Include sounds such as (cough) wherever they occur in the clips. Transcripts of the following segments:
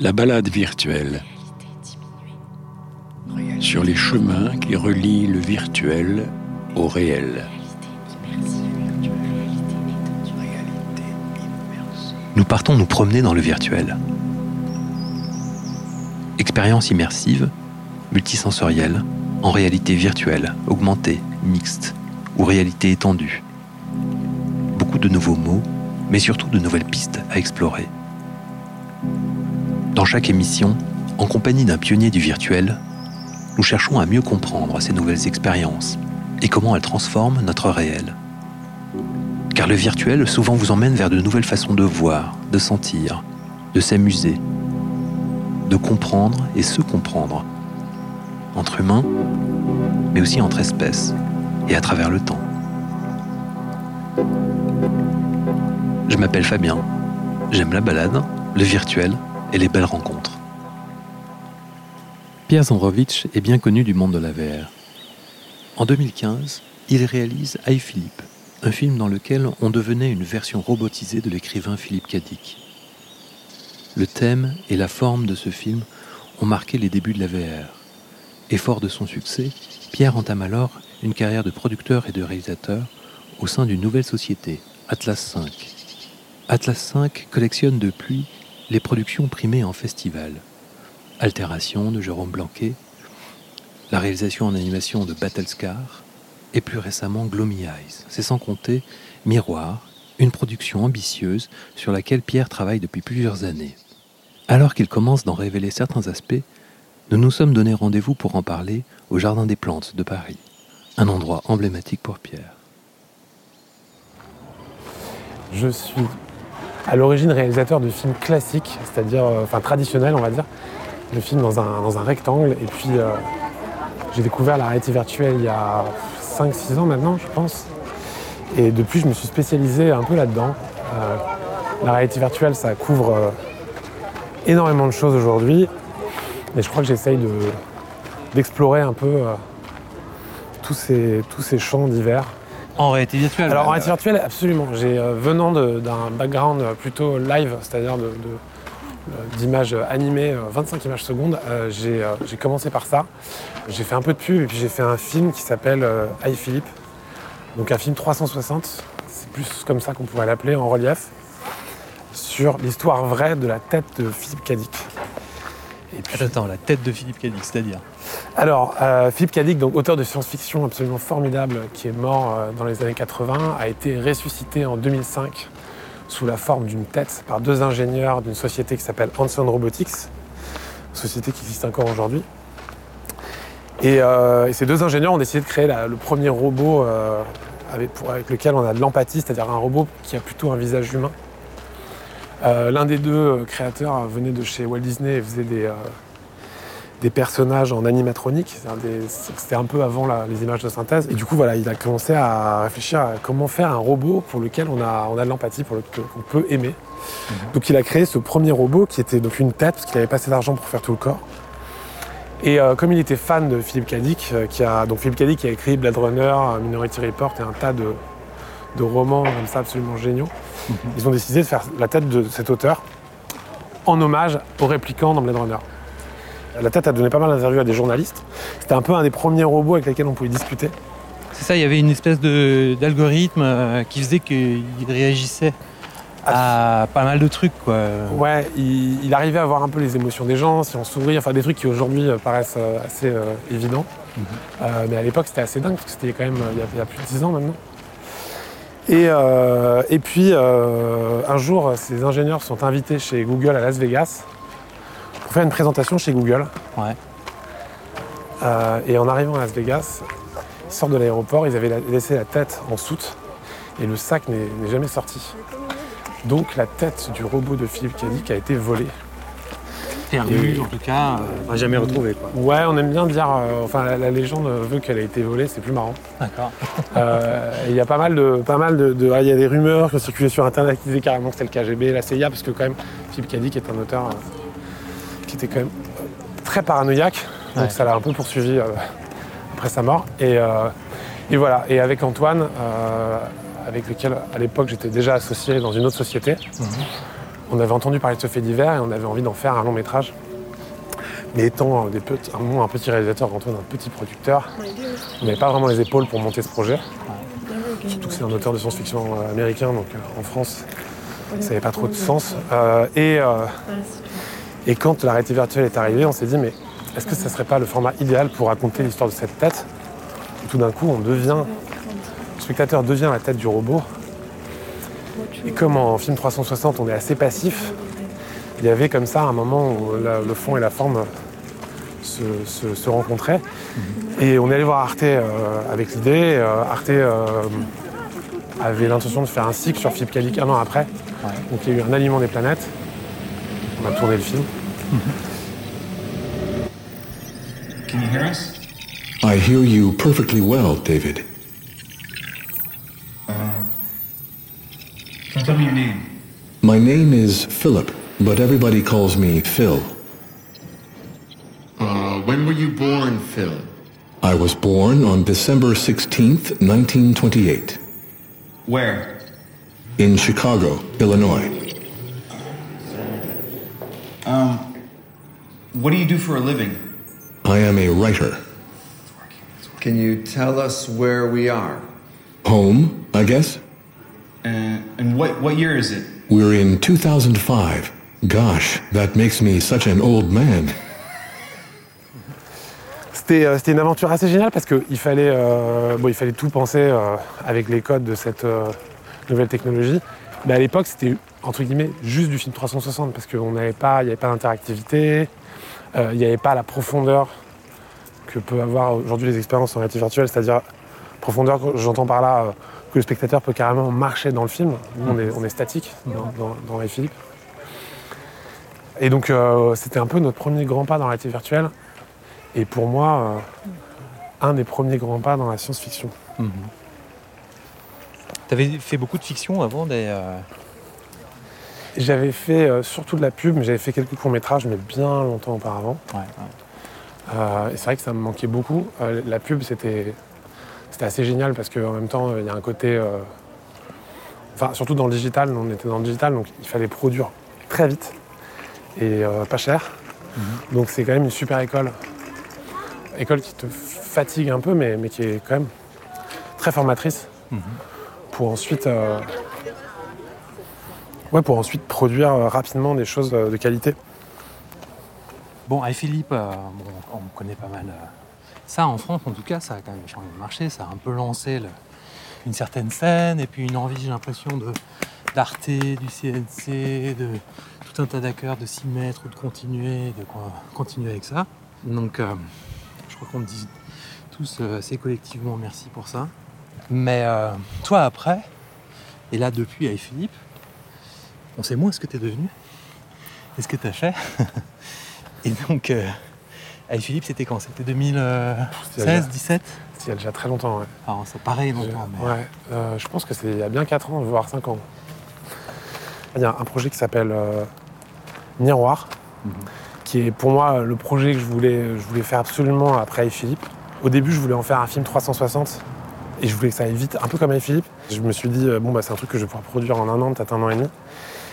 La balade virtuelle. Sur les chemins qui relient le virtuel au réel. Nous partons nous promener dans le virtuel. Expérience immersive, multisensorielle, en réalité virtuelle, augmentée, mixte ou réalité étendue. Beaucoup de nouveaux mots, mais surtout de nouvelles pistes à explorer. Chaque émission, en compagnie d'un pionnier du virtuel, nous cherchons à mieux comprendre ces nouvelles expériences et comment elles transforment notre réel. Car le virtuel souvent vous emmène vers de nouvelles façons de voir, de sentir, de s'amuser, de comprendre et se comprendre, entre humains, mais aussi entre espèces et à travers le temps. Je m'appelle Fabien, j'aime la balade, le virtuel et les belles rencontres. Pierre Zandrovitch est bien connu du monde de la VR. En 2015, il réalise I Philippe, un film dans lequel on devenait une version robotisée de l'écrivain Philippe Cadic. Le thème et la forme de ce film ont marqué les débuts de la VR. Et fort de son succès, Pierre entame alors une carrière de producteur et de réalisateur au sein d'une nouvelle société, Atlas 5. Atlas 5 collectionne depuis les productions primées en festival. Altération de Jérôme Blanquet, la réalisation en animation de Battlescar et plus récemment Gloomy Eyes. C'est sans compter Miroir, une production ambitieuse sur laquelle Pierre travaille depuis plusieurs années. Alors qu'il commence d'en révéler certains aspects, nous nous sommes donné rendez-vous pour en parler au Jardin des Plantes de Paris, un endroit emblématique pour Pierre. Je suis à l'origine réalisateur de films classiques, c'est-à-dire euh, enfin traditionnels on va dire, de films dans un, dans rectangle. Et puis euh, j'ai découvert la réalité virtuelle il y a 5-6 ans maintenant je pense. Et depuis je me suis spécialisé un peu là-dedans. Euh, la réalité virtuelle ça couvre énormément de choses aujourd'hui. Et je crois que j'essaye de, d'explorer un peu tous ces champs divers. En réalité virtuelle Alors en réalité virtuelle, absolument. J'ai euh, venant d'un background plutôt live, c'est-à-dire de- euh, d'images animées, euh, 25 images secondes, euh, j'ai euh, commencé par ça. J'ai fait un peu de pub et puis j'ai fait un film qui s'appelle euh, I Philippe. Donc un film 360, c'est plus comme ça qu'on pourrait l'appeler en relief, sur l'histoire vraie de la tête de Philippe Cadic. Et puis- Attends, la tête de Philippe Cadic, c'est-à-dire? Alors, euh, Philippe Cadic, donc auteur de science-fiction absolument formidable, qui est mort euh, dans les années 80, a été ressuscité en 2005 sous la forme d'une tête par deux ingénieurs d'une société qui s'appelle Hanson Robotics, société qui existe encore aujourd'hui. Et, euh, ces deux ingénieurs ont décidé de créer le premier robot avec, lequel on a de l'empathie, c'est-à-dire un robot qui a plutôt un visage humain. L'un des deux créateurs venait de chez Walt Disney et faisait des, des personnages en animatronique. C'était un peu avant la- les images de synthèse. Et du coup, voilà, il a commencé à réfléchir à comment faire un robot pour lequel on a, on a de l'empathie, pour lequel on peut aimer. Donc il a créé ce premier robot qui était donc une tête, parce qu'il n'avait pas assez d'argent pour faire tout le corps. Et euh, comme il était fan de Philippe Cadic, euh, qui a, donc Philippe Cadic qui a écrit Blade Runner, euh, Minority Report et un tas de, de romans comme ça absolument géniaux, ils ont décidé de faire la tête de cet auteur en hommage au répliquant dans Blade Runner. La tête a donné pas mal d'interviews à des journalistes. C'était un peu un des premiers robots avec lesquels on pouvait discuter. C'est ça, il y avait une espèce d'algorithme euh, qui faisait qu'il réagissait à pas mal de trucs, quoi. Ouais, il, il arrivait à voir un peu les émotions des gens, si on sourit, enfin des trucs qui aujourd'hui euh, paraissent euh, assez euh, évidents. Euh, mais à l'époque, c'était assez dingue, parce que c'était quand même il y, a, il y a plus de 10 ans maintenant. Et, euh, et puis, un jour, ces ingénieurs sont invités chez Google à Las Vegas pour faire une présentation chez Google. Ouais. Euh, et en arrivant à Las Vegas, ils sortent de l'aéroport, ils avaient la- laissé la tête en soute et le sac n'est jamais sorti. Donc la tête du robot de Philippe Cadic a été volée. Perdu, Et- en tout cas. euh, jamais retrouvé quoi. Ouais, on aime bien dire, euh, enfin la, la légende veut qu'elle a été volée, c'est plus marrant. D'accord. Euh, Il y a pas mal de, pas mal de, de- ah, il y a des rumeurs qui ont circulé sur internet qui disaient carrément que c'était le KGB, la CIA, parce que quand même Philippe Cadic est un auteur euh, qui était quand même très paranoïaque, donc Ouais. ça l'a un peu poursuivi euh, après sa mort. Et, euh, et voilà. Et avec Antoine, euh, avec lequel à l'époque j'étais déjà associé dans une autre société, On avait entendu parler de ce fait divers et on avait envie d'en faire un long métrage. Mais étant des petits, un, un petit réalisateur, Antoine, un petit producteur, on n'avait pas vraiment les épaules pour monter ce projet. Surtout que c'est un auteur de science-fiction américain, donc en France, ça n'avait pas trop de sens. Euh, et, euh, et quand la réalité virtuelle est arrivée, on s'est dit, mais est-ce que ça serait pas le format idéal pour raconter l'histoire de cette tête Et tout d'un coup, on devient, le spectateur devient la tête du robot. Et comme en film 360, on est assez passif, il y avait comme ça un moment où la- le fond et la forme se, se- se rencontraient. Et on est allé voir Arte euh, avec l'idée. Euh, Arte euh, avait l'intention de faire un cycle sur Philippe Cadic un an après. Donc il y a eu un aliment des planètes. On a tourné le film. Can you hear us? I hear you perfectly well, David. Can you tell me your name? My name is Philip, but everybody calls me Phil. Uh, when were you born, Phil? I was born on December 16th, 1928, Where? in Chicago, Illinois. What do you do for a living? I am a writer. Can you tell us where we are? Home, I guess? Uh, and what, what year is it? We're in 2005. Gosh, that makes me such an old man. C'était euh, une aventure assez géniale parce qu'il fallait, euh, bon, il fallait tout penser euh, avec les codes de cette euh, nouvelle technologie. Mais à l'époque, c'était entre guillemets juste du film 360 parce qu'il n'y avait pas, il y avait pas d'interactivité, euh, il n'y avait pas la profondeur que peut avoir aujourd'hui les expériences en réalité virtuelle, c'est-à-dire profondeur, j'entends par là euh, que le spectateur peut carrément marcher dans le film. Nous, on est, statique dans, Ray Philippe. Et donc, euh, c'était un peu notre premier grand pas dans la réalité virtuelle. Et pour moi, un des premiers grands pas dans la science-fiction. T'avais fait beaucoup de fiction avant des. J'avais fait euh, surtout de la pub, mais j'avais fait quelques courts-métrages, mais bien longtemps auparavant. ouais, ouais. Euh, et c'est vrai que ça me manquait beaucoup. Euh, la pub, c'était assez génial parce qu'en même temps, il y a un côté. Enfin, surtout dans le digital, on était dans le digital, donc il fallait produire très vite et pas cher. Donc c'est quand même une super école. École qui te fatigue un peu, mais, mais qui est quand même très formatrice pour ensuite. Ouais, pour ensuite produire euh, rapidement des choses euh, de qualité. Bon, et Philippe, euh, bon, on connaît pas mal. ça, en France, en tout cas, ça a quand même changé le marché. Ça a un peu lancé une certaine scène et puis une envie, j'ai l'impression, de d'Arte, du CNC, de tout un tas d'acteurs de s'y mettre ou de continuer, de quoi- continuer avec ça. Donc, je crois qu'on dit tous assez collectivement merci pour ça. Mais toi, après, et là, depuis avec Philippe, on sait moins ce que tu es devenu et ce que tu as fait. (laughs) Et donc, euh, avec Philippe, c'était quand? C'était 2016, 17 C'est il y a déjà très longtemps, ouais. Enfin, ça paraît longtemps, mais... Ouais, euh, je pense que c'est il y a bien 4 ans, voire 5 ans. Il y a un projet qui s'appelle euh, Miroir, qui est pour moi le projet que je voulais, je voulais faire absolument après Aïe Philippe. Au début, je voulais en faire un film 360 et je voulais que ça aille vite, un peu comme Aïe Philippe. Je me suis dit, euh, bon, bah, c'est un truc que je vais pouvoir produire en un an, peut-être un an et demi.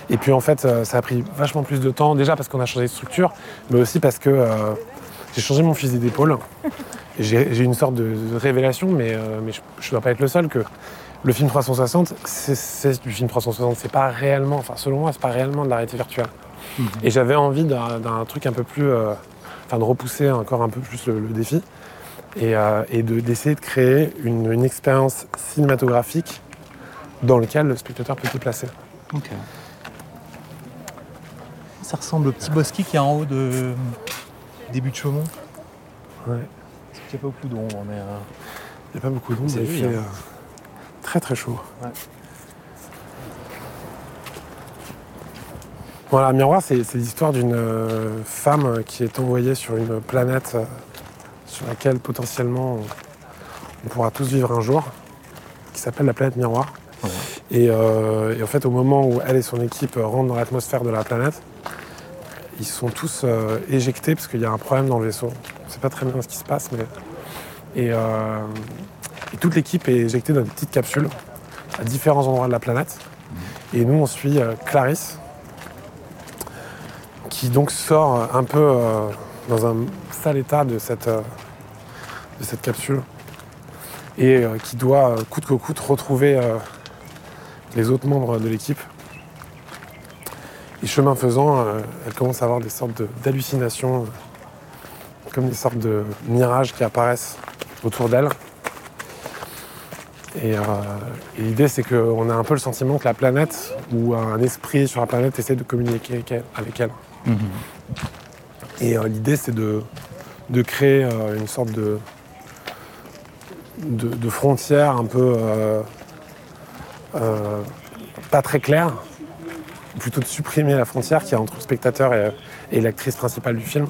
Et puis en fait, euh, ça a pris vachement plus de temps, déjà parce qu'on a changé de structure, mais aussi parce que euh, j'ai changé mon fusil d'épaule. J'ai j'ai une sorte de révélation, mais, euh, mais je ne dois pas être le seul, que le film 360, c'est- du film 360. C'est pas réellement, enfin selon moi, c'est pas réellement de la réalité virtuelle. Et j'avais envie d'un truc un peu plus, euh, enfin de repousser encore un peu plus le, le défi et, euh, et de- d'essayer de créer une, une expérience cinématographique dans laquelle le spectateur peut se placer. Ça ressemble au petit bosquet qui est en haut de début de Chaumont. Ouais. Parce qu'il n'y a pas beaucoup d'ombre, mais... euh, Il n'y a pas beaucoup d'ombre, il fait hein. euh, très très chaud. Ouais. Voilà, Miroir, c'est l'histoire d'une euh, femme qui est envoyée sur une planète sur laquelle potentiellement on, on pourra tous vivre un jour, qui s'appelle la planète Miroir. Ouais. Et, euh, et en fait, au moment où elle et son équipe rentrent dans l'atmosphère de la planète, ils sont tous euh, éjectés parce qu'il y a un problème dans le vaisseau. On ne sait pas très bien ce qui se passe, mais. Et, euh, toute l'équipe est éjectée dans une petite capsule à différents endroits de la planète. Et nous, on suit euh, Clarisse, qui donc sort un peu dans un sale état de cette, de cette capsule et qui doit coûte que coûte retrouver les autres membres de l'équipe. Et chemin faisant, euh, elle commence à avoir des sortes de- d'hallucinations, euh, comme des sortes de mirages qui apparaissent autour d'elle. Et, euh, et l'idée, c'est qu'on a un peu le sentiment que la planète ou un esprit sur la planète essaie de communiquer avec elle. avec elle. Et l'idée, c'est de, de créer une sorte de, de, de frontière un peu pas très claire, ou plutôt de supprimer la frontière qu'il y a entre le spectateur et, et l'actrice principale du film,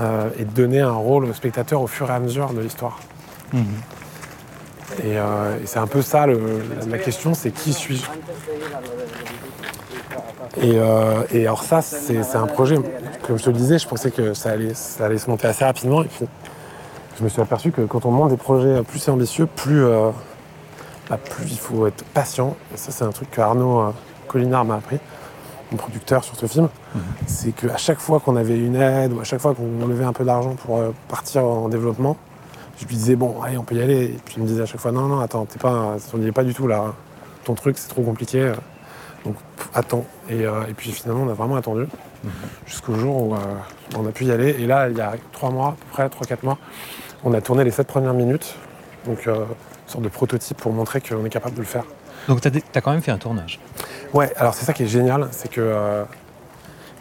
euh, et de donner un rôle au spectateur au fur et à mesure de l'histoire. Et, euh, et c'est un peu ça le- la question, c'est qui suis-je? Et, euh, et alors ça, c'est un projet, comme je te le disais, je pensais que ça allait, ça allait se monter assez rapidement. Et puis, je me suis aperçu que quand on monte des projets plus ambitieux, plus, bah, plus il faut être patient. Et ça, c'est un truc que Arnaud Collinard m'a appris, mon producteur sur ce film. C'est qu'à chaque fois qu'on avait une aide ou à chaque fois qu'on levait un peu d'argent pour euh, partir en développement, je lui disais, bon, allez, on peut y aller. Et puis il me disait à chaque fois, non, non, attends, t'es pas, on n'y est pas du tout là. Ton truc, c'est trop compliqué. Donc pff, attends. Et, euh, et puis finalement, on a vraiment attendu jusqu'au jour où euh, on a pu y aller. Et là, il y a trois mois, à peu près, trois, quatre mois, on a tourné les sept premières minutes. Donc, euh, une sorte de prototype pour montrer qu'on est capable de le faire. Donc, tu as, quand même fait un tournage. Ouais, alors c'est ça qui est génial, c'est que euh,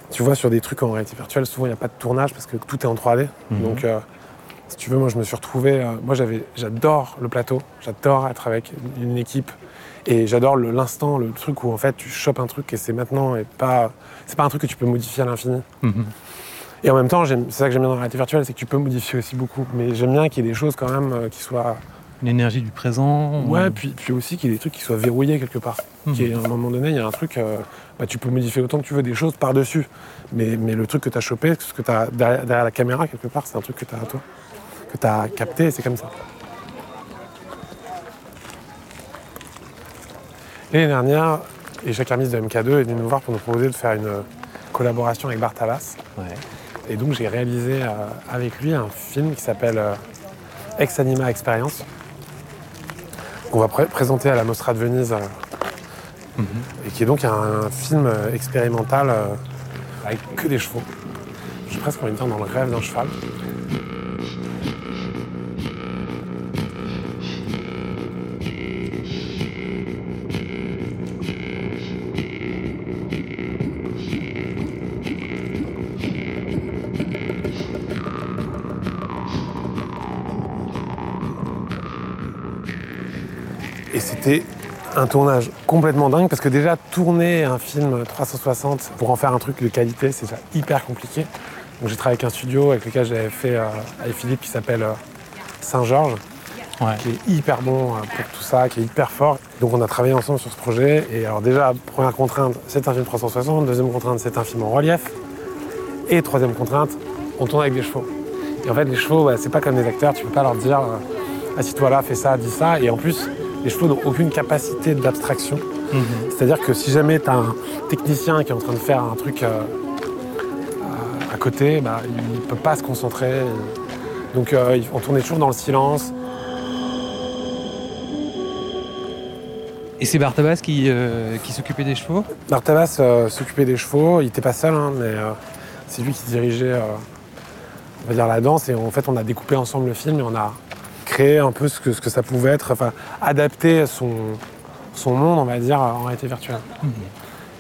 tu vois, sur des trucs en réalité virtuelle, souvent il n'y a pas de tournage parce que tout est en 3D. Donc, euh, si tu veux, moi je me suis retrouvé. euh, moi j'avais, j'adore le plateau, j'adore être avec une équipe et j'adore l'instant, le truc où en fait tu chopes un truc et c'est maintenant et pas. C'est pas un truc que tu peux modifier à l'infini. Et en même temps, c'est ça que j'aime bien dans la réalité virtuelle, c'est que tu peux modifier aussi beaucoup. Mais j'aime bien qu'il y ait des choses quand même qui soient L'énergie du présent. Ouais, puis, puis aussi qu'il y ait des trucs qui soient verrouillés quelque part. Ait, à un moment donné, il y a un truc, euh, bah, tu peux modifier autant que tu veux des choses par-dessus. Mais, mais le truc que tu as chopé, ce que tu as derrière, derrière la caméra, quelque part, c'est un truc que tu as à toi, que tu as capté, et c'est comme ça. L'année dernière, Jacques Hermis de MK2 est venu nous voir pour nous proposer de faire une collaboration avec Bartabas. Ouais. Et donc j'ai réalisé euh, avec lui un film qui s'appelle euh, Ex Anima Experience, qu'on va pré- présenter à la Mostra de Venise, euh, et qui est donc un, film euh, expérimental euh, avec que des chevaux. J'ai presque envie de dire dans le rêve d'un cheval. Et c'était un tournage complètement dingue parce que déjà tourner un film 360 pour en faire un truc de qualité, c'est déjà hyper compliqué. Donc j'ai travaillé avec un studio avec lequel j'avais fait euh, avec Philippe qui s'appelle euh, Saint-Georges, Ouais. qui est hyper bon euh, pour tout ça, qui est hyper fort. Donc on a travaillé ensemble sur ce projet. Et alors déjà, première contrainte, c'est un film 360. Deuxième contrainte, c'est un film en relief. Et troisième contrainte, on tourne avec des chevaux. Et en fait, les chevaux, bah, c'est pas comme des acteurs, tu peux pas leur dire assis-toi là, fais ça, dis ça. Et en plus, les chevaux n'ont aucune capacité d'abstraction. C'est-à-dire que si jamais tu as un technicien qui est en train de faire un truc euh, à- côté, bah, il ne peut pas se concentrer. Donc euh, on tournait toujours dans le silence. Et c'est Bartabas qui, euh, qui s'occupait des chevaux? Bartabas euh, s'occupait des chevaux, il n'était pas seul, hein, mais euh, c'est lui qui dirigeait on va dire, la danse. Et en fait, on a découpé ensemble le film et on a créé un peu ce que, ce que ça pouvait être, enfin, adapter son, son monde, on va dire, en réalité virtuelle.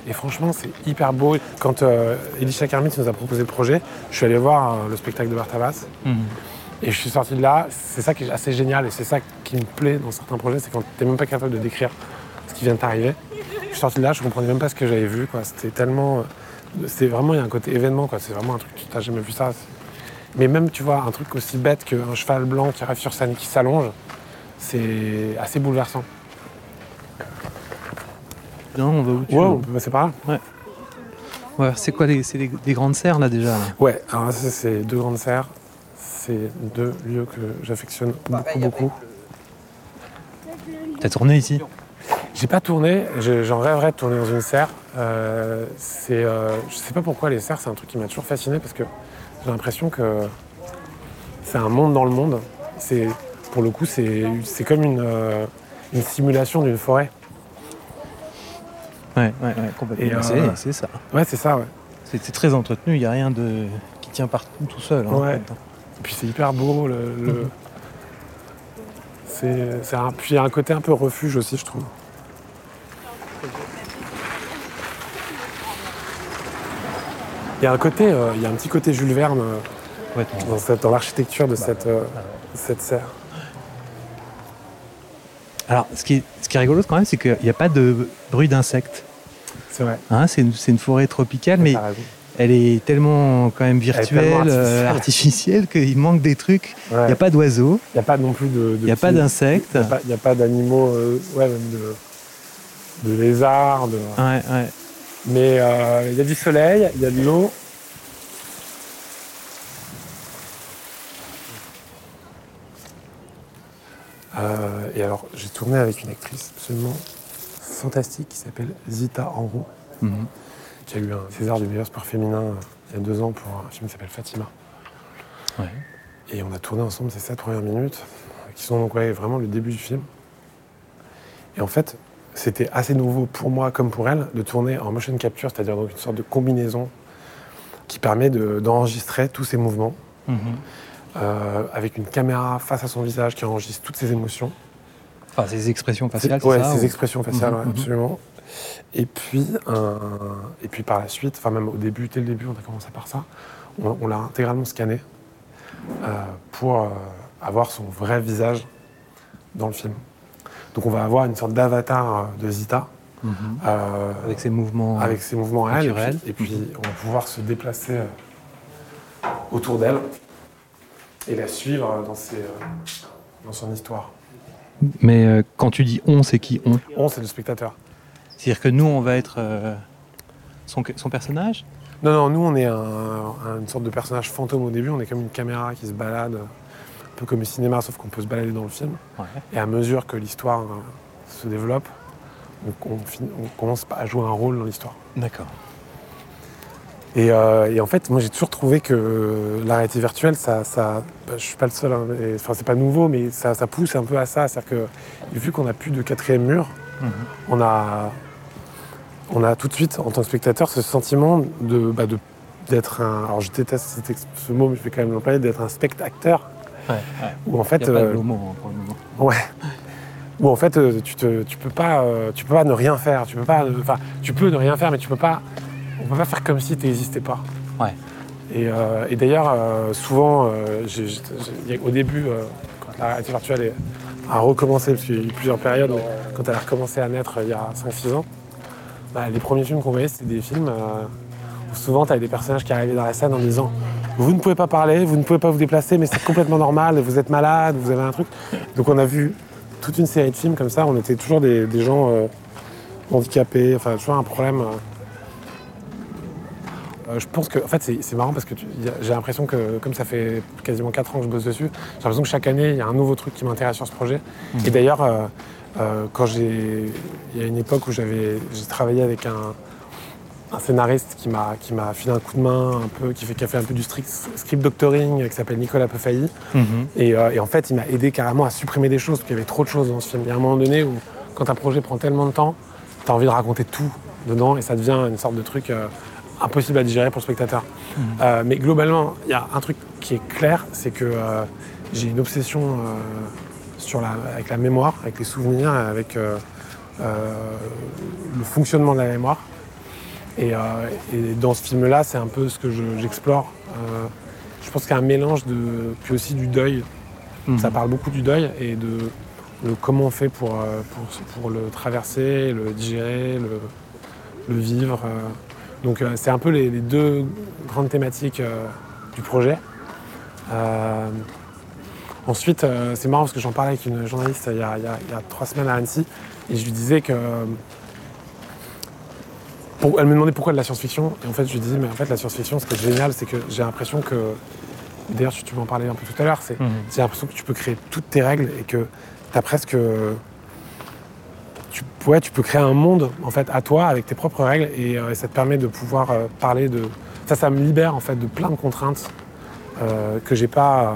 Et franchement, c'est hyper beau. Quand euh, Elisha Kermit nous a proposé le projet, je suis allé voir euh, le spectacle de Bartabas. Et je suis sorti de là, c'est ça qui est assez génial et c'est ça qui me plaît dans certains projets, c'est quand tu n'es même pas capable de décrire ce qui vient de t'arriver. Je suis sorti de là, je comprenais même pas ce que j'avais vu. C'était tellement. euh, C'est vraiment, il y a un côté événement, quoi. c'est vraiment un truc, tu n'as jamais vu ça. C'est- Mais même, tu vois, un truc aussi bête qu'un cheval blanc qui arrive sur scène et qui s'allonge, c'est assez bouleversant. Non, on va où tu Ouais, veux on peut passer par là Ouais, c'est quoi les, c'est des, des grandes serres là déjà là? Ouais, alors ça, c'est deux grandes serres. C'est deux lieux que j'affectionne beaucoup, beaucoup. T'as tourné ici? J'ai pas tourné, je- j'en rêverais de tourner dans une serre. Euh, c'est, euh, je sais pas pourquoi les cerfs, c'est un truc qui m'a toujours fasciné parce que j'ai l'impression que c'est un monde dans le monde. C'est, pour le coup, c'est, c'est comme une, euh, une simulation d'une forêt. Ouais, ouais, ouais, complètement. Euh, C'est- ça. Ouais, c'est ça, ouais. C'est très entretenu, il n'y a rien de qui tient partout tout seul. hein, Ouais. Et puis c'est hyper beau. Le, le- c'est, c'est un, puis il y a un côté un peu refuge aussi, je trouve. Il y a un côté, euh, il y a un petit côté Jules Verne euh, dans, cette- dans l'architecture de cette, euh, cette serre. Alors, ce qui est, ce qui est rigolo quand même, c'est qu'il n'y a pas de bruit d'insectes. C'est vrai. Hein, c'est une, forêt tropicale, mais elle est tellement quand même virtuelle, artificielle, qu'il manque des trucs. Il Ouais. n'y a pas d'oiseaux, Il n'y a pas non plus de. il n'y a pas d'insectes. Il n'y a pas- d'animaux, ouais, même de, de lézards. de- Ouais, ouais. Mais euh, il y a du soleil, il y a de l'eau. Euh, et alors, j'ai tourné avec une actrice absolument fantastique qui s'appelle Zita Enroux, Mhm. qui a eu un César du meilleur sport féminin euh, il y a deux ans pour un film qui s'appelle Fatima. Ouais. Et on a tourné ensemble ces sept premières minutes, qui sont donc ouais, vraiment le début du film. Et en fait, c'était assez nouveau pour moi comme pour elle de tourner en motion capture, c'est-à-dire donc une sorte de combinaison qui permet de- d'enregistrer tous ses mouvements Mhm. euh, avec une caméra face à son visage qui enregistre toutes ses émotions. Enfin, ces expressions faciales, c'est ouais, ça ses ou- expressions faciales, Mhm, ouais, mhm. absolument. Et puis, et puis par la suite, enfin même au début, dès le début, on a commencé par ça, on, on l'a intégralement scanné euh, pour euh, avoir son vrai visage dans le film. Donc on va avoir une sorte d'avatar euh, de Zita Mhm. euh, Avec ces mouvements. avec ses mouvements à elle, et puis, naturels. et puis on va pouvoir se déplacer euh, autour d'elle et la suivre euh, dans, ses, euh, dans son histoire. Mais euh, quand tu dis on, c'est qui on? On, c'est le spectateur. C'est-à-dire que nous, on va être euh, son, son personnage? Non, non, nous, on est un- un- une sorte de personnage fantôme au début. On est comme une caméra qui se balade, peu comme le cinéma, sauf qu'on peut se balader dans le film. Ouais. Et à mesure que l'histoire euh, se développe, on, on fin- on commence à jouer un rôle dans l'histoire. D'accord. Et, euh, et en fait, moi, j'ai toujours trouvé que la réalité virtuelle, ça, ça bah, je suis pas le seul. hein, et- Enfin, c'est pas nouveau, mais ça, ça pousse un peu à ça. C'est-à-dire que vu qu'on n'a plus de quatrième mur, Mhm. on a, on a tout de suite, en tant que spectateur, ce sentiment de, bah, d'être un. Alors, je déteste ce mot, mais je vais quand même l'employer, d'être un spectateur. Ouais. Où en Il fait, n'y a pas de euh, hein, pour le moment. Ouais. Où en fait, euh, tu, te, tu peux pas, euh, tu peux pas ne rien faire. Tu peux pas, enfin, tu peux ne rien faire, mais tu peux pas. On peut pas faire comme si tu n'existais pas. Ouais. Et, euh, et d'ailleurs, euh, souvent, euh, au début, quand la réalité virtuelle est- a recommencé, parce qu'il y a eu plusieurs périodes, mais quand elle a recommencé à naître il y a 5-6 ans, bah, les premiers films qu'on voyait, c'était des films où souvent tu avais des personnages qui arrivaient dans la scène en disant Vous ne pouvez pas parler, vous ne pouvez pas vous déplacer, mais c'est complètement normal, vous êtes malade, vous avez un truc. Donc on a vu toute une série de films comme ça, on était toujours des, des gens euh, handicapés, enfin toujours un problème. euh. Euh, je pense que, en fait, c'est marrant parce que j'ai l'impression que, comme ça fait quasiment 4 ans que je bosse dessus, j'ai l'impression que chaque année, il y a un nouveau truc qui m'intéresse sur ce projet. Et d'ailleurs, euh, quand j'ai. Il y a une époque où j'avais j'ai travaillé avec un, un scénariste qui m'a qui m'a filé un coup de main, un peu, qui, fait, qui a fait un peu du strict, script doctoring, qui s'appelle Nicolas Peufailly. Mhm. Et, euh, et en fait, il m'a aidé carrément à supprimer des choses, parce qu'il y avait trop de choses dans ce film. Il y a un moment donné où, quand un projet prend tellement de temps, tu as envie de raconter tout dedans, et ça devient une sorte de truc euh, impossible à digérer pour le spectateur. Euh, mais globalement, il y a un truc qui est clair, c'est que euh, j'ai une obsession euh, sur la, avec la mémoire, avec les souvenirs, avec euh, euh, le fonctionnement de la mémoire. Et, euh, et dans ce film-là, c'est un peu ce que je- j'explore. Euh, je pense qu'il y a un mélange de, puis aussi du deuil. Mhm. Ça parle beaucoup du deuil et de, de comment on fait pour, euh, pour, pour le traverser, le digérer, le, le vivre. Donc c'est un peu les, les deux grandes thématiques du projet. Euh, ensuite, c'est marrant parce que j'en parlais avec une journaliste y a- il y a trois semaines à Annecy et je lui disais que pour- elle me demandait pourquoi de la science-fiction. Et en fait, je lui disais, mais en fait, la science-fiction, ce qui est génial, c'est que j'ai l'impression que. D'ailleurs, tu m'en parlais un peu tout à l'heure, c'est Mhm. j'ai l'impression que tu peux créer toutes tes règles et que tu as presque. Tu ouais, tu peux créer un monde en fait à toi avec tes propres règles et, euh, et ça te permet de pouvoir euh, parler de. Ça, ça me libère en fait de plein de contraintes euh, que j'ai pas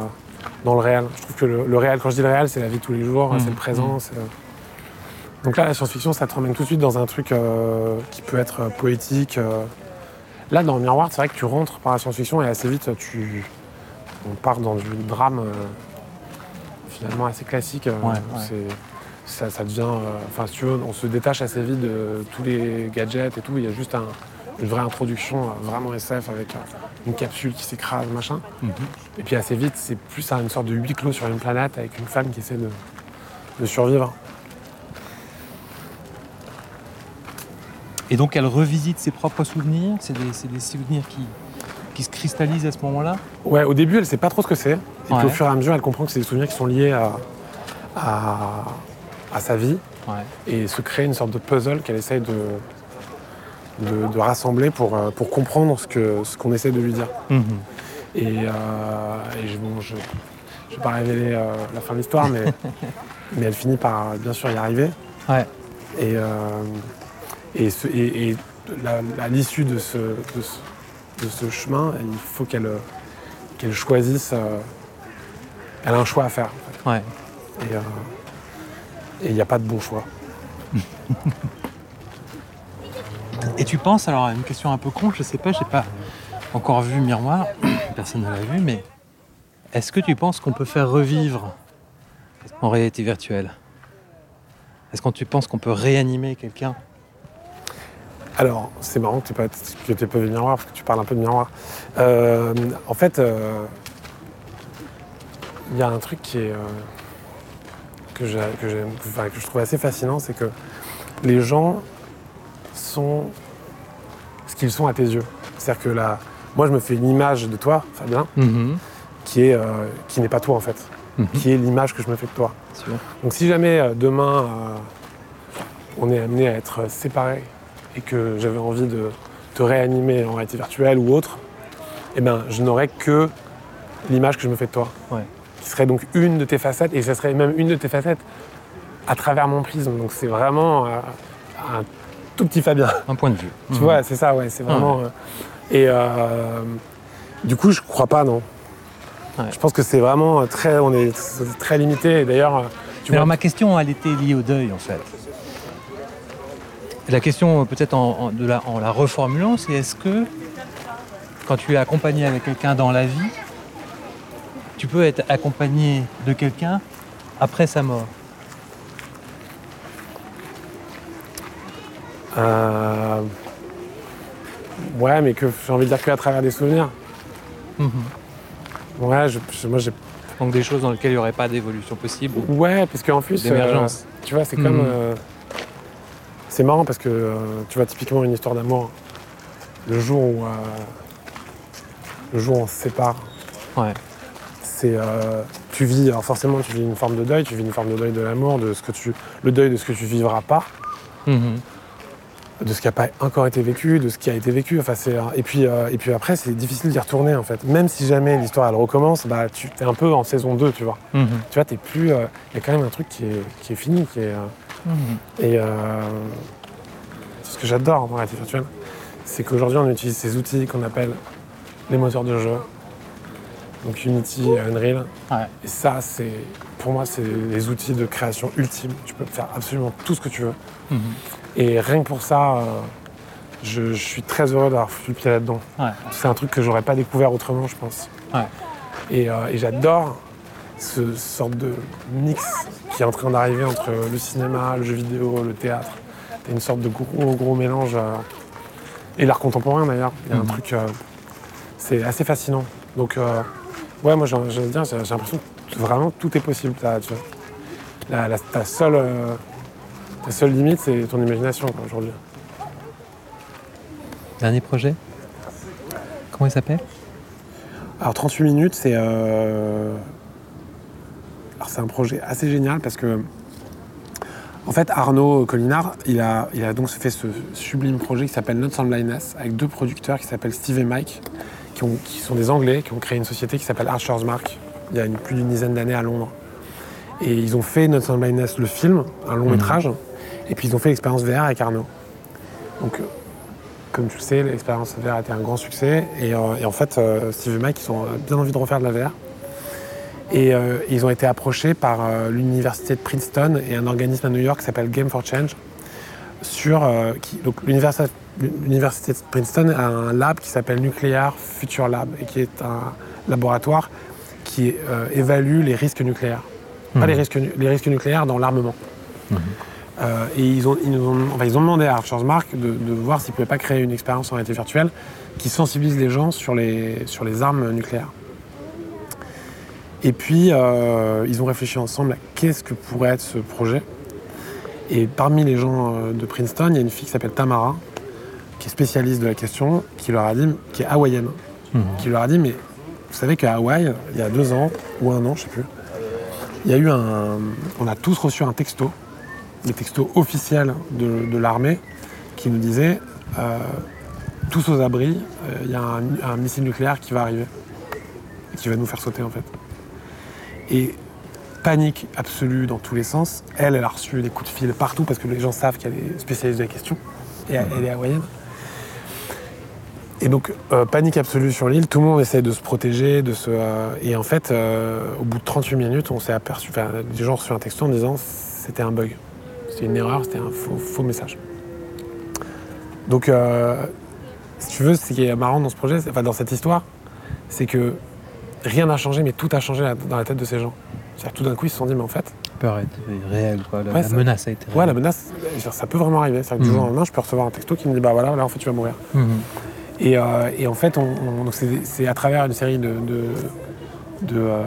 dans le réel. Je trouve que le, le réel, quand je dis le réel, c'est la vie de tous les jours, Mhm. c'est le présent. c'est, euh, Donc là, la science-fiction, ça te ramène tout de suite dans un truc euh, qui peut être euh, poétique. euh. Là, dans Miroir, c'est vrai que tu rentres par la science-fiction et assez vite, tu... on part dans du drame finalement assez classique. Ouais, Ça, ça devient. Enfin, si tu veux, on se détache assez vite de tous les gadgets et tout. Il y a juste un- une vraie introduction vraiment SF avec une capsule qui s'écrase, machin. Et puis assez vite, c'est plus une sorte de huis clos sur une planète avec une femme qui essaie de, de survivre. Et donc elle revisite ses propres souvenirs, c'est des, souvenirs qui, qui se cristallisent à ce moment-là Ouais, au début, elle sait pas trop ce que c'est. Et puis au fur et à mesure, elle comprend que c'est des souvenirs qui sont liés à, à, à sa vie Ouais. et se crée une sorte de puzzle qu'elle essaye de, de, de rassembler pour, euh, pour comprendre ce qu'on ce qu'on essaie de lui dire. Mhm. Et, euh, et je, bon, je ne vais pas révéler euh, la fin de l'histoire, mais, (laughs) mais elle finit par bien sûr y arriver. Ouais. Et, euh, et, ce- et- et la- à l'issue de ce, de, ce, de ce chemin, il faut qu'elle qu'elle choisisse. euh, elle a un choix à faire. en Ouais. fait. Et euh, et il n'y a pas de bon choix. (laughs) Et tu penses, alors une question un peu con, je sais pas, j'ai pas encore vu Miroir, (coughs) personne ne l'a vu, mais est-ce que tu penses qu'on peut faire revivre en réalité virtuelle? Est-ce que tu penses qu'on peut réanimer quelqu'un? Alors, c'est marrant que tu pas, que pas vu miroir, parce que tu parles un peu de miroir. Euh, en fait, euh, il y a un truc qui est, euh, que, j'ai- que j'aime- enfin, que je trouve assez fascinant, c'est que les gens sont ce qu'ils sont à tes yeux. C'est-à-dire que là, moi, je me fais une image de toi, Fabien, qui est, qui n'est pas toi en fait, Mhm. qui est l'image que je me fais de toi. Donc si jamais demain on est amené à être séparés et que j'avais envie de te réanimer en réalité virtuelle ou autre, eh ben je n'aurais que l'image que je me fais de toi. Ouais. Qui serait donc une de tes facettes et ce serait même une de tes facettes à travers mon prisme. Donc c'est vraiment euh, un tout petit Fabien. Un point de vue. Tu vois, c'est ça, ouais, c'est vraiment. euh, et euh, du coup, je crois pas, non. Ouais. Je pense que c'est vraiment très, on est très limité. Et d'ailleurs, tu Mais vois, alors ma question, elle était liée au deuil en fait. La question, euh, peut-être en, en- de la, en la reformulant, c'est est-ce que quand tu es accompagné avec quelqu'un dans la vie, tu peux être accompagné de quelqu'un après sa mort? Euh, ouais, mais que j'ai envie de dire qu'à travers des souvenirs. Mhm. Ouais, je, je- moi j'ai. Donc des choses dans lesquelles il n'y aurait pas d'évolution possible ou Ouais, parce qu'en plus, d'émergence. euh, tu vois, c'est comme. Mhm. euh, c'est marrant parce que euh, tu vois typiquement une histoire d'amour. Le jour où, euh, le jour où on se sépare, Ouais. c'est euh, tu vis alors forcément tu vis une forme de deuil tu vis une forme de deuil de l'amour de ce que tu le deuil de ce que tu vivras pas Mhm. de ce qui n'a pas encore été vécu de ce qui a été vécu enfin c'est et puis et puis après c'est difficile d'y retourner en fait même si jamais l'histoire elle recommence bah tu es un peu en saison 2 tu vois Mhm. tu vois t'es plus il y a quand même un truc qui est, qui est fini qui est et euh, ce que j'adore dans la réalité virtuelle c'est qu'aujourd'hui on utilise ces outils qu'on appelle les moteurs de jeu donc Unity et Unreal Ouais. et ça, c'est pour moi, c'est les outils de création ultime. Tu peux faire absolument tout ce que tu veux. Mhm. Et rien que pour ça, euh, je, je suis très heureux d'avoir foutu le pied là-dedans. Ouais. C'est un truc que j'aurais pas découvert autrement, je pense. Ouais. Et, euh, et j'adore ce sorte de mix qui est en train d'arriver entre le cinéma, le jeu vidéo, le théâtre. C'est une sorte de gros, gros mélange. euh, et l'art contemporain d'ailleurs. Il y a un Mhm. truc. euh, c'est assez fascinant. Donc, euh, ouais, moi j'ai j'ai envie de dire, j'ai j'ai l'impression que vraiment tout est possible. T'as- tu vois. La, la- ta, seule, ta seule limite, c'est ton imagination aujourd'hui. Dernier projet? Comment il s'appelle? Alors 38 minutes, c'est c'est un projet assez génial parce que en fait Arnaud Collinard, il a, il a donc fait ce sublime projet qui s'appelle Not on Blindness avec deux producteurs qui s'appellent Steve et Mike, qui, ont- qui sont des Anglais, qui ont créé une société qui s'appelle Archer's Mark il y a une- plus d'une dizaine d'années à Londres. Et ils ont fait Not on Blindness, le film, un long métrage. Et puis ils ont fait l'expérience VR avec Arnaud. Donc, euh, comme tu le sais, l'expérience VR a été un grand succès. Et, euh, et en fait, euh, Steve et Mike, ils ont bien envie de refaire de la VR. Et euh, ils ont été approchés par euh, l'université de Princeton et un organisme à New York qui s'appelle Game for Change. Sur, euh, qui- donc l'université, de Princeton a un lab qui s'appelle Nuclear Future Lab et qui est un laboratoire qui évalue les risques nucléaires. Pas les risques, nu- les risques nucléaires dans l'armement. Euh, et ils ont, ils, nous ont, enfin, ils ont demandé à Archer's Mark de, de voir s'ils ne pouvaient pas créer une expérience en réalité virtuelle qui sensibilise les gens sur les, sur les armes nucléaires. Et puis, euh, ils ont réfléchi ensemble à qu'est-ce que pourrait être ce projet. Et parmi les gens euh, de Princeton, il y a une fille qui s'appelle Tamara, qui est spécialiste de la question, qui leur a dit, qui est hawaïenne, qui leur a dit, mais vous savez qu'à Hawaï, il y a deux ans, ou un an, je sais plus, il y a eu un. On a tous reçu un texto, le texto officiel de, de l'armée, qui nous disait euh, tous aux abris, euh, il y a un, un missile nucléaire qui va arriver, et qui va nous faire sauter en fait. Et panique absolue dans tous les sens. Elle, elle a reçu des coups de fil partout parce que les gens savent qu'elle est spécialiste de la question, et elle, est hawaïenne. Et donc, euh, panique absolue sur l'île, tout le monde essaie de se protéger, de se. euh, et en fait, euh, au bout de 38 minutes, on s'est aperçu. Enfin, des gens ont reçu un texto en disant c'était un bug. C'était une erreur, c'était un faux, faux message. Donc, si tu veux, ce qui est marrant dans ce projet, enfin, dans cette histoire, c'est que rien n'a changé, mais tout a changé dans la tête de ces gens. C'est-à-dire, tout d'un coup, ils se sont dit, mais en fait, peur était réelle, quoi. La, Ouais, la ça- menace a été réelle. ouais, la menace, ça peut vraiment arriver. C'est-à-dire que du Mhm. jour au lendemain, je peux recevoir un texto qui me dit, bah voilà, là, en fait, tu vas mourir. Mhm. Et, euh, et en fait, c'est, à travers une série de, de, de, euh,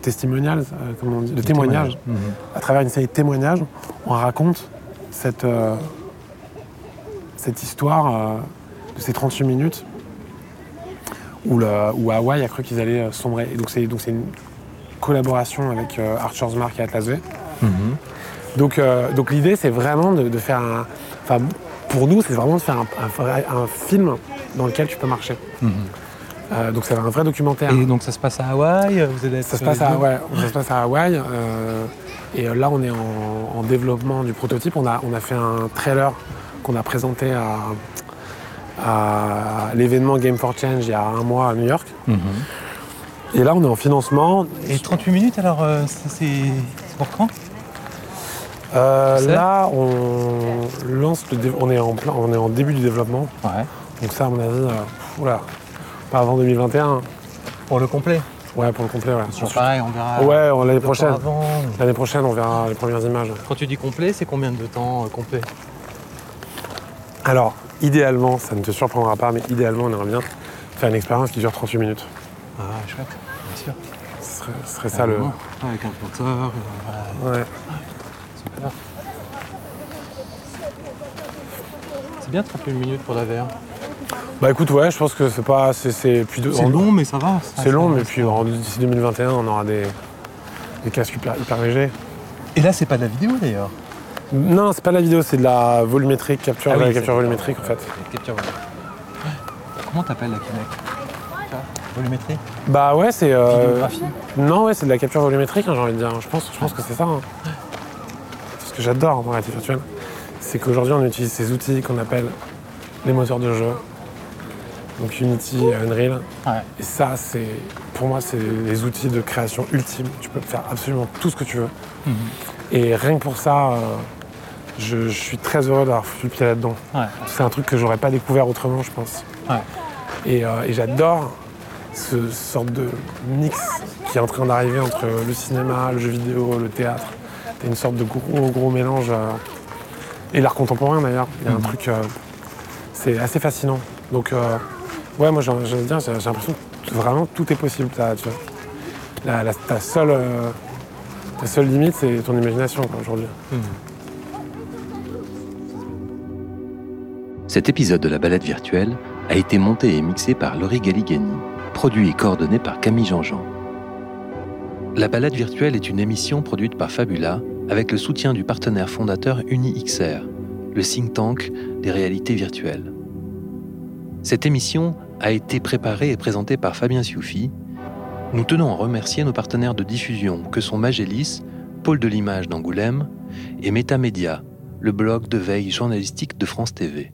testimonials, euh, comment on dit, de témoignages, Mhm. à travers une série de témoignages, on raconte cette, cette histoire de ces 38 minutes où, le, où Hawaï a cru qu'ils allaient euh, sombrer. Et donc c'est, donc c'est une collaboration avec euh, Archer's Mark et Atlas V. Mhm. Donc, euh, donc l'idée, c'est vraiment de, de faire un. Enfin, pour nous, c'est vraiment de faire un, un vrai- un film dans lequel tu peux marcher. Mhm. Euh, donc, c'est un vrai documentaire. Et donc ça se passe à Hawaï Vous Ça se, passe à, ouais, ça se passe à Hawaï. euh, et là, on est en, en développement du prototype. On a, on a fait un trailer qu'on a présenté à, à l'événement Game for Change il y a un mois à New York. Mhm. Et là, on est en financement. Et 38 minutes, alors, euh, c'est pour quand? Euh, là, on lance le on est en plein, on est en début du développement. Ouais. Donc ça, à mon avis, euh, oula, pas avant 2021. Pour le complet? Ouais, pour le complet, ouais. Pareil, on verra. Ouais, on- l'année prochaine. L'année prochaine, on verra les premières images. Quand tu dis complet, c'est combien de temps euh, complet? Alors, idéalement, ça ne te surprendra pas, mais idéalement, on aimerait bien faire une expérience qui dure 38 minutes. Ah, chouette, bien sûr. Ce serait, ce serait ça le. Avec un compteur, euh, Ouais. super. C'est bien 38 minutes pour la VR. Bah écoute, ouais, je pense que c'est pas. C'est, en- long, mais ça va. C'est long, mais puis d'ici 2021, on aura des, des casques hyper, hyper légers. Et là, c'est pas de la vidéo d'ailleurs. Non, c'est pas de la vidéo, c'est de la volumétrique, capture, Ah oui, de la c'est capture volumétrique en fait. Capture volumétrique. Comment t'appelles la Kinect Ça Volumétrie Bah ouais, c'est. euh, Vidéographie Non, ouais, c'est de la capture volumétrique, hein, j'ai envie de dire. Je pense, je pense que c'est ça. hein. Ce que j'adore dans la réalité virtuelle, c'est qu'aujourd'hui, on utilise ces outils qu'on appelle les moteurs de jeu. Donc Unity, Unreal. Ouais. Et ça, c'est, pour moi, c'est les outils de création ultime. Tu peux faire absolument tout ce que tu veux. Mhm. Et rien que pour ça, euh, je, je suis très heureux d'avoir foutu le pied là-dedans. Ouais. C'est un truc que j'aurais pas découvert autrement, je pense. Ouais. Et, euh, et j'adore ce sorte de mix qui est en train d'arriver entre le cinéma, le jeu vidéo, le théâtre. C'est une sorte de gros, gros mélange. euh, et l'art contemporain d'ailleurs. Il y a un Mhm. truc. euh, c'est assez fascinant. Donc, ouais, moi j'ai l'impression que vraiment tout est possible. T'as- tu vois. La, la- ta, seule, seule limite, c'est ton imagination aujourd'hui. Cet épisode de la balade virtuelle a été monté et mixé par Laurie Galigani, produit et coordonné par Camille Jean-Jean. La balade virtuelle est une émission produite par Fabula avec le soutien du partenaire fondateur UniXR, le think tank des réalités virtuelles. Cette émission a été préparée et présentée par Fabien Sioufi. Nous tenons à remercier nos partenaires de diffusion que sont Magélis, Pôle de l'image d'Angoulême, et Métamédia, le blog de veille journalistique de France TV.